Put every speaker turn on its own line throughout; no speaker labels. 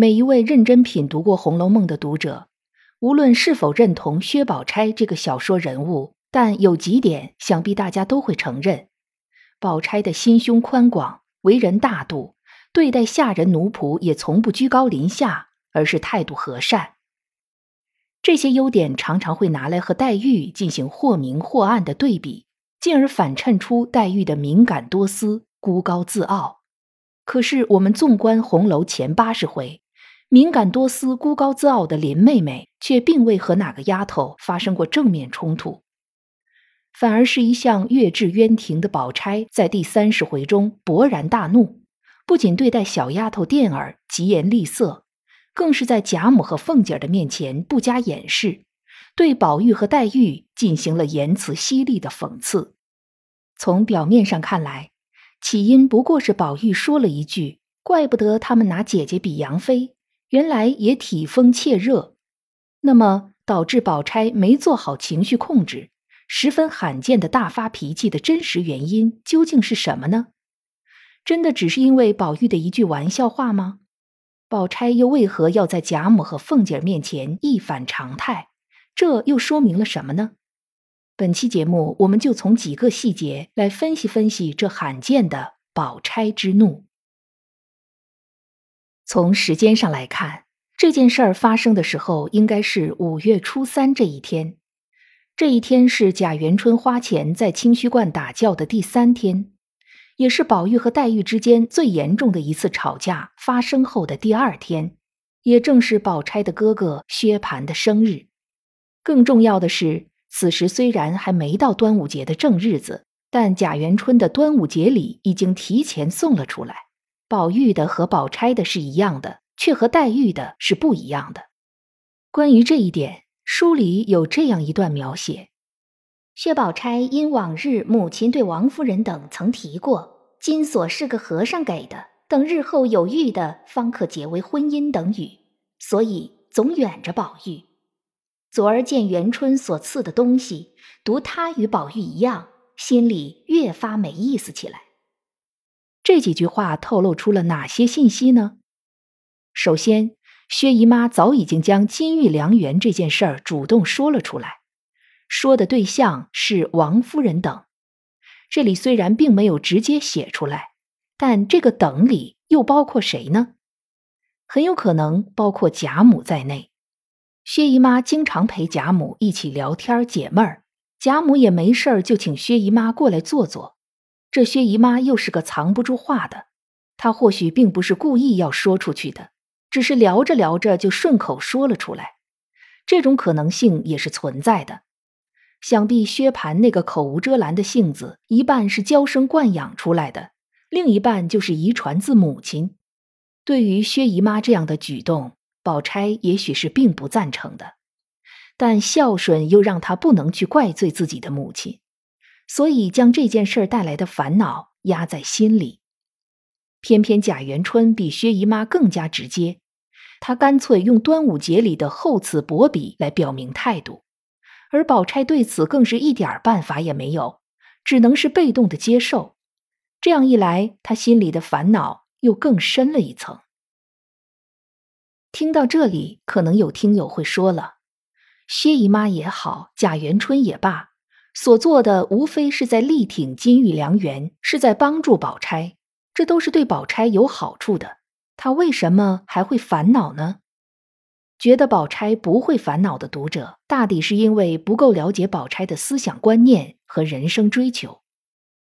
每一位认真品读过《红楼梦》的读者，无论是否认同薛宝钗这个小说人物，但有几点，想必大家都会承认：宝钗的心胸宽广，为人大度，对待下人奴仆也从不居高临下，而是态度和善。这些优点常常会拿来和黛玉进行或明或暗的对比，进而反衬出黛玉的敏感多思、孤高自傲。可是，我们纵观红楼前八十回。敏感多思、孤高自傲的林妹妹，却并未和哪个丫头发生过正面冲突，反而是一向月至渊庭的宝钗，在第三十回中勃然大怒，不仅对待小丫头钿儿疾言厉色，更是在贾母和凤姐的面前不加掩饰，对宝玉和黛玉进行了言辞犀利的讽刺。从表面上看来，起因不过是宝玉说了一句：“怪不得他们拿姐姐比杨妃。”原来也体风怯热，那么导致宝钗没做好情绪控制，十分罕见的大发脾气的真实原因究竟是什么呢？真的只是因为宝玉的一句玩笑话吗？宝钗又为何要在贾母和凤姐面前一反常态？这又说明了什么呢？本期节目，我们就从几个细节来分析分析这罕见的宝钗之怒。从时间上来看，这件事儿发生的时候应该是五月初三这一天。这一天是贾元春花钱在清虚观打醮的第三天，也是宝玉和黛玉之间最严重的一次吵架发生后的第二天，也正是宝钗的哥哥薛蟠的生日。更重要的是，此时虽然还没到端午节的正日子，但贾元春的端午节礼已经提前送了出来。宝玉的和宝钗的是一样的，却和黛玉的是不一样的。关于这一点，书里有这样一段描写：
薛宝钗因往日母亲对王夫人等曾提过“金锁是个和尚给的，等日后有玉的方可结为婚姻”等语，所以总远着宝玉。昨儿见元春所赐的东西，独他与宝玉一样，心里越发没意思起来。
这几句话透露出了哪些信息呢？首先，薛姨妈早已经将金玉良缘这件事儿主动说了出来，说的对象是王夫人等。这里虽然并没有直接写出来，但这个“等”里又包括谁呢？很有可能包括贾母在内。薛姨妈经常陪贾母一起聊天解闷儿，贾母也没事儿就请薛姨妈过来坐坐。这薛姨妈又是个藏不住话的，她或许并不是故意要说出去的，只是聊着聊着就顺口说了出来。这种可能性也是存在的。想必薛蟠那个口无遮拦的性子，一半是娇生惯养出来的，另一半就是遗传自母亲。对于薛姨妈这样的举动，宝钗也许是并不赞成的，但孝顺又让她不能去怪罪自己的母亲。所以将这件事带来的烦恼压在心里，偏偏贾元春比薛姨妈更加直接，她干脆用端午节里的厚此薄彼来表明态度，而宝钗对此更是一点办法也没有，只能是被动的接受。这样一来，她心里的烦恼又更深了一层。听到这里，可能有听友会说了，薛姨妈也好，贾元春也罢。所做的无非是在力挺金玉良缘，是在帮助宝钗，这都是对宝钗有好处的。他为什么还会烦恼呢？觉得宝钗不会烦恼的读者，大抵是因为不够了解宝钗的思想观念和人生追求。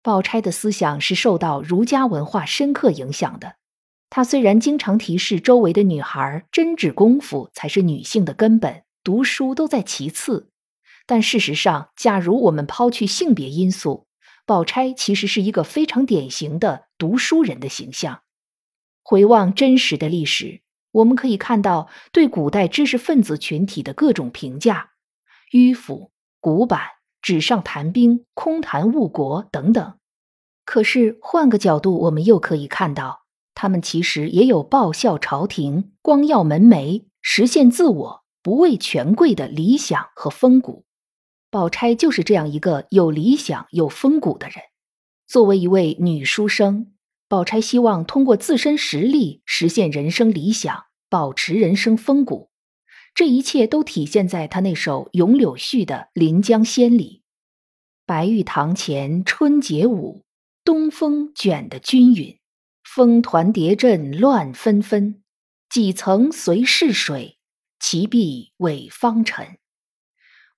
宝钗的思想是受到儒家文化深刻影响的。她虽然经常提示周围的女孩，针指功夫才是女性的根本，读书都在其次。但事实上，假如我们抛去性别因素，宝钗其实是一个非常典型的读书人的形象。回望真实的历史，我们可以看到对古代知识分子群体的各种评价：迂腐、古板、纸上谈兵、空谈误国等等。可是换个角度，我们又可以看到，他们其实也有报效朝廷、光耀门楣、实现自我、不畏权贵的理想和风骨。宝钗就是这样一个有理想、有风骨的人。作为一位女书生，宝钗希望通过自身实力实现人生理想，保持人生风骨。这一切都体现在她那首《咏柳絮》的《临江仙》里：“白玉堂前春节舞。”东风卷得均匀，风团叠阵乱纷纷。几层随逝水，其壁委方尘。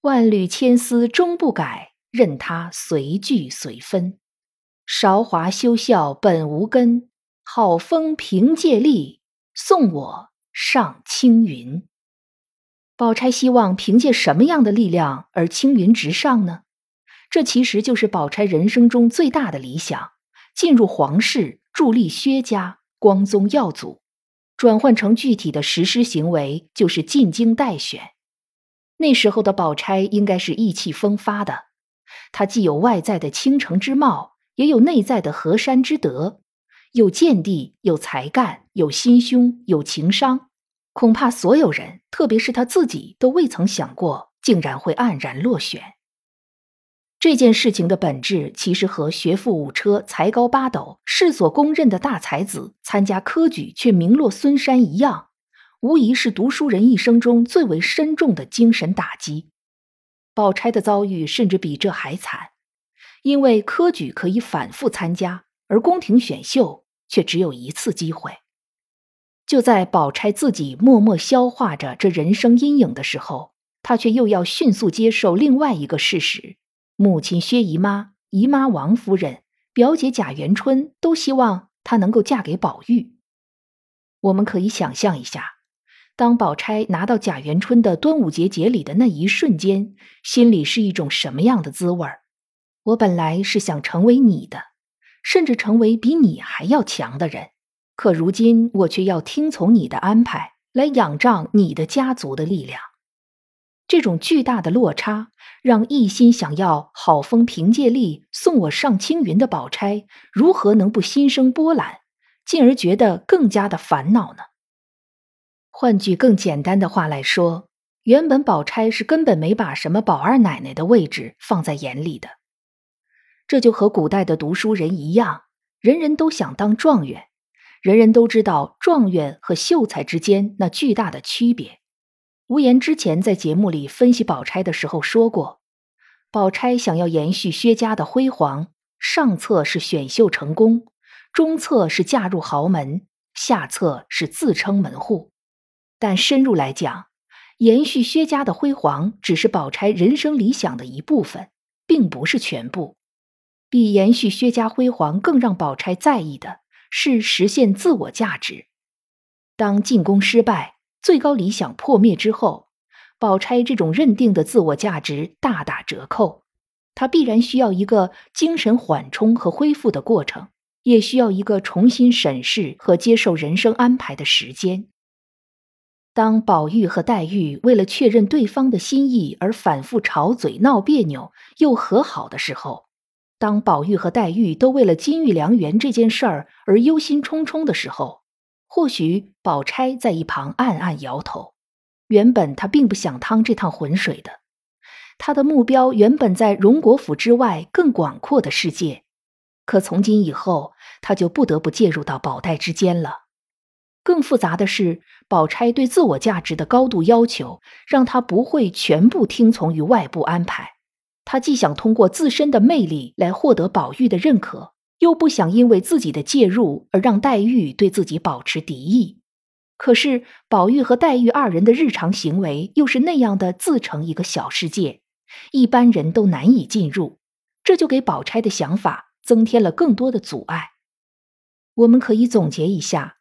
万缕千丝终不改，任它随聚随分。韶华休笑本无根，好风凭借力，送我上青云。宝钗希望凭借什么样的力量而青云直上呢？这其实就是宝钗人生中最大的理想：进入皇室，助力薛家，光宗耀祖。转换成具体的实施行为，就是进京待选。那时候的宝钗应该是意气风发的，她既有外在的倾城之貌，也有内在的河山之德，有见地，有才干，有心胸，有情商。恐怕所有人，特别是她自己，都未曾想过，竟然会黯然落选。这件事情的本质，其实和学富五车、才高八斗、世所公认的大才子参加科举却名落孙山一样，无疑是读书人一生中最为深重的精神打击。宝钗的遭遇甚至比这还惨，因为科举可以反复参加，而宫廷选秀却只有一次机会。就在宝钗自己默默消化着这人生阴影的时候，她却又要迅速接受另外一个事实。母亲薛姨妈、姨妈王夫人、表姐贾元春都希望她能够嫁给宝玉。我们可以想象一下，当宝钗拿到贾元春的端午节节礼的那一瞬间，心里是一种什么样的滋味儿？我本来是想成为你的，甚至成为比你还要强的人，可如今我却要听从你的安排，来仰仗你的家族的力量。这种巨大的落差，让一心想要好风凭借力送我上青云的宝钗，如何能不心生波澜，进而觉得更加的烦恼呢？换句更简单的话来说，原本宝钗是根本没把什么宝二奶奶的位置放在眼里的。这就和古代的读书人一样，人人都想当状元，人人都知道状元和秀才之间那巨大的区别。无言之前在节目里分析宝钗的时候说过，宝钗想要延续薛家的辉煌，上策是选秀成功，中策是嫁入豪门，下策是自称门户。但深入来讲，延续薛家的辉煌只是宝钗人生理想的一部分，并不是全部。比延续薛家辉煌更让宝钗在意的是实现自我价值。当进宫失败。最高理想破灭之后，宝钗这种认定的自我价值大打折扣。她必然需要一个精神缓冲和恢复的过程，也需要一个重新审视和接受人生安排的时间。当宝玉和黛玉为了确认对方的心意而反复吵嘴闹别扭，又和好的时候，当宝玉和黛玉都为了金玉良缘这件事儿而忧心忡忡的时候。或许宝钗在一旁暗暗摇头。原本她并不想趟这趟浑水的，她的目标原本在荣国府之外更广阔的世界。可从今以后，她就不得不介入到宝黛之间了。更复杂的是，宝钗对自我价值的高度要求，让她不会全部听从于外部安排。她既想通过自身的魅力来获得宝玉的认可。又不想因为自己的介入而让黛玉对自己保持敌意，可是宝玉和黛玉二人的日常行为又是那样的自成一个小世界，一般人都难以进入，这就给宝钗的想法增添了更多的阻碍。我们可以总结一下，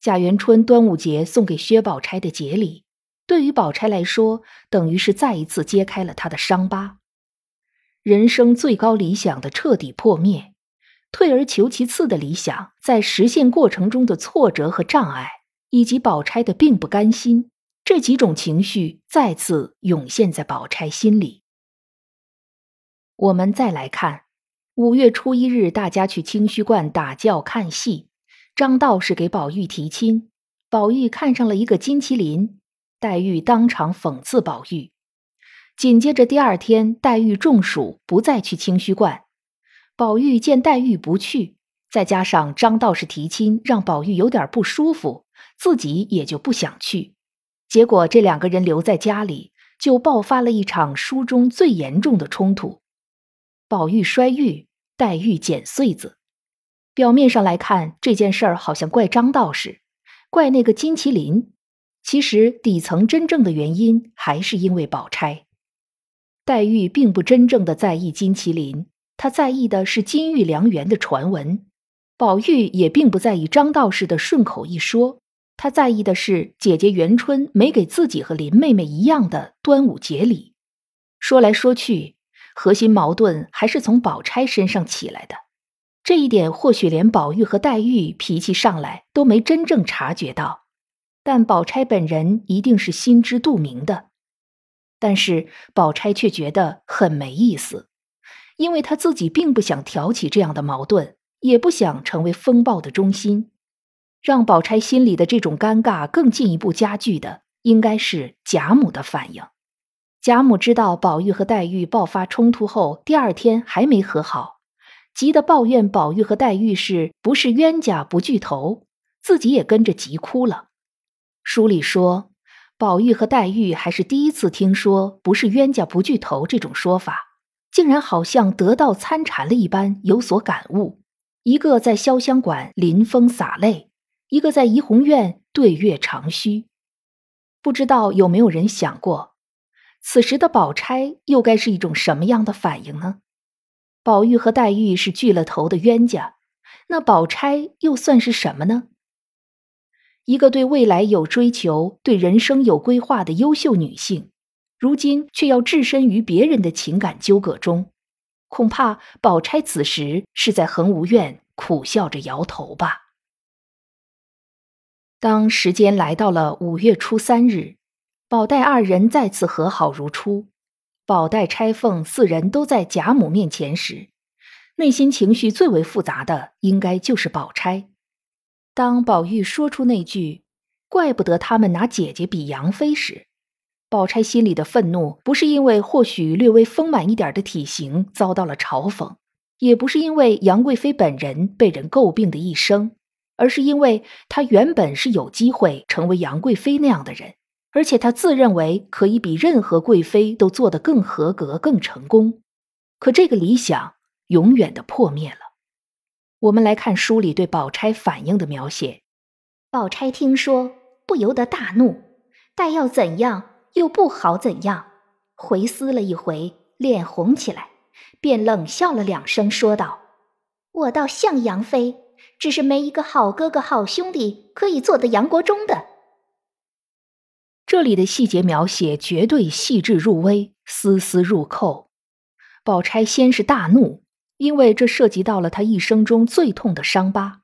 贾元春端午节送给薛宝钗的节礼，对于宝钗来说，等于是再一次揭开了她的伤疤，人生最高理想的彻底破灭。退而求其次的理想，在实现过程中的挫折和障碍，以及宝钗的并不甘心，这几种情绪再次涌现在宝钗心里。我们再来看，五月初一日，大家去清虚观打醮看戏，张道士给宝玉提亲，宝玉看上了一个金麒麟，黛玉当场讽刺宝玉。紧接着第二天，黛玉中暑，不再去清虚观。宝玉见黛玉不去，再加上张道士提亲，让宝玉有点不舒服，自己也就不想去。结果这两个人留在家里，就爆发了一场书中最严重的冲突。宝玉摔玉，黛玉捡穗子。表面上来看，这件事儿好像怪张道士，怪那个金麒麟。其实底层真正的原因还是因为宝钗。黛玉并不真正的在意金麒麟。他在意的是金玉良缘的传闻，宝玉也并不在意张道士的顺口一说，他在意的是姐姐元春没给自己和林妹妹一样的端午节礼。说来说去，核心矛盾还是从宝钗身上起来的，这一点或许连宝玉和黛玉脾气上来都没真正察觉到，但宝钗本人一定是心知肚明的。但是宝钗却觉得很没意思。因为她自己并不想挑起这样的矛盾，也不想成为风暴的中心，让宝钗心里的这种尴尬更进一步加剧的，应该是贾母的反应。贾母知道宝玉和黛玉爆发冲突后，第二天还没和好，急得抱怨宝玉和黛玉是不是冤家不聚头，自己也跟着急哭了。书里说，宝玉和黛玉还是第一次听说“不是冤家不聚头”这种说法。竟然好像得道参禅了一般有所感悟，一个在潇湘馆临风洒泪，一个在怡红院对月长吁。不知道有没有人想过，此时的宝钗又该是一种什么样的反应呢？宝玉和黛玉是聚了头的冤家，那宝钗又算是什么呢？一个对未来有追求、对人生有规划的优秀女性。如今却要置身于别人的情感纠葛中，恐怕宝钗此时是在恒芜院苦笑着摇头吧。当时间来到了五月初三日，宝黛二人再次和好如初，宝黛、钗凤四人都在贾母面前时，内心情绪最为复杂的应该就是宝钗。当宝玉说出那句“怪不得他们拿姐姐比杨妃”时，宝钗心里的愤怒，不是因为或许略微丰满一点的体型遭到了嘲讽，也不是因为杨贵妃本人被人诟病的一生，而是因为她原本是有机会成为杨贵妃那样的人，而且她自认为可以比任何贵妃都做得更合格、更成功。可这个理想永远的破灭了。我们来看书里对宝钗反应的描写：
宝钗听说，不由得大怒，待要怎样？又不好怎样，回思了一回，脸红起来，便冷笑了两声，说道：“我倒像杨妃，只是没一个好哥哥、好兄弟可以做的杨国忠的。”
这里的细节描写绝对细致入微，丝丝入扣。宝钗先是大怒，因为这涉及到了她一生中最痛的伤疤，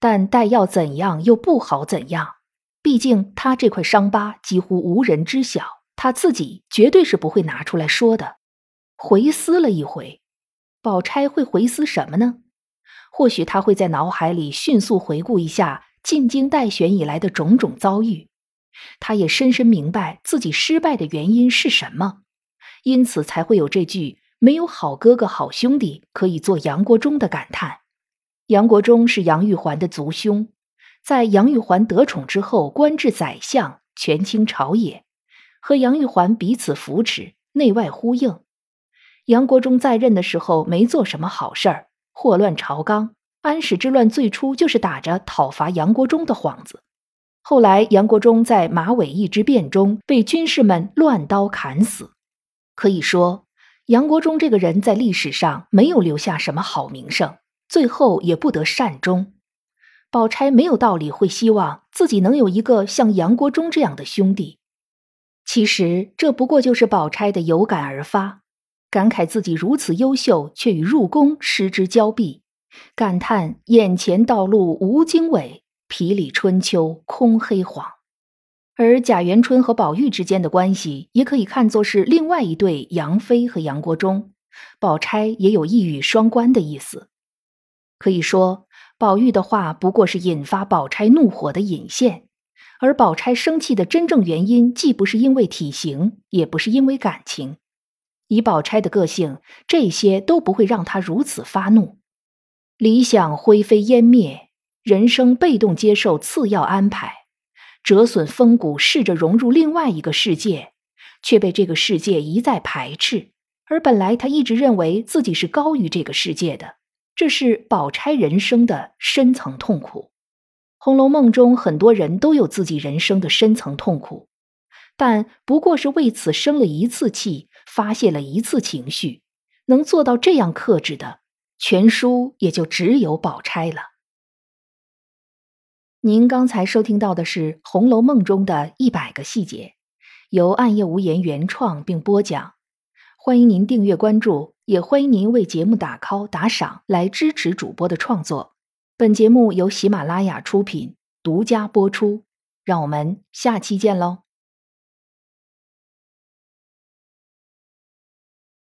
但待要怎样又不好怎样。毕竟她这块伤疤几乎无人知晓，她自己绝对是不会拿出来说的。回思了一回，宝钗会回思什么呢？或许她会在脑海里迅速回顾一下进京待选以来的种种遭遇，他也深深明白自己失败的原因是什么，因此才会有这句“没有好哥哥、好兄弟可以做杨国忠”的感叹。杨国忠是杨玉环的族兄。在杨玉环得宠之后，官至宰相，权倾朝野，和杨玉环彼此扶持，内外呼应。杨国忠在任的时候没做什么好事儿，祸乱朝纲。安史之乱最初就是打着讨伐杨国忠的幌子，后来杨国忠在马嵬驿之变中被军士们乱刀砍死。可以说，杨国忠这个人在历史上没有留下什么好名声，最后也不得善终。宝钗没有道理会希望自己能有一个像杨国忠这样的兄弟。其实这不过就是宝钗的有感而发，感慨自己如此优秀，却与入宫失之交臂，感叹眼前道路无经纬，皮里春秋空黑黄。而贾元春和宝玉之间的关系，也可以看作是另外一对杨妃和杨国忠。宝钗也有一语双关的意思。可以说，宝玉的话不过是引发宝钗怒火的引线，而宝钗生气的真正原因，既不是因为体型，也不是因为感情。以宝钗的个性，这些都不会让她如此发怒。理想灰飞烟灭，人生被动接受次要安排。折损风骨，试着融入另外一个世界，却被这个世界一再排斥。而本来他一直认为自己是高于这个世界的，这是宝钗人生的深层痛苦。《红楼梦》中很多人都有自己人生的深层痛苦，但不过是为此生了一次气，发泄了一次情绪。能做到这样克制的，全书也就只有宝钗了。您刚才收听到的是《红楼梦》中的一百个细节，由暗夜无言原创并播讲。欢迎您订阅关注，也欢迎您为节目打 call 打赏来支持主播的创作。本节目由喜马拉雅出品，独家播出。让我们下期见喽！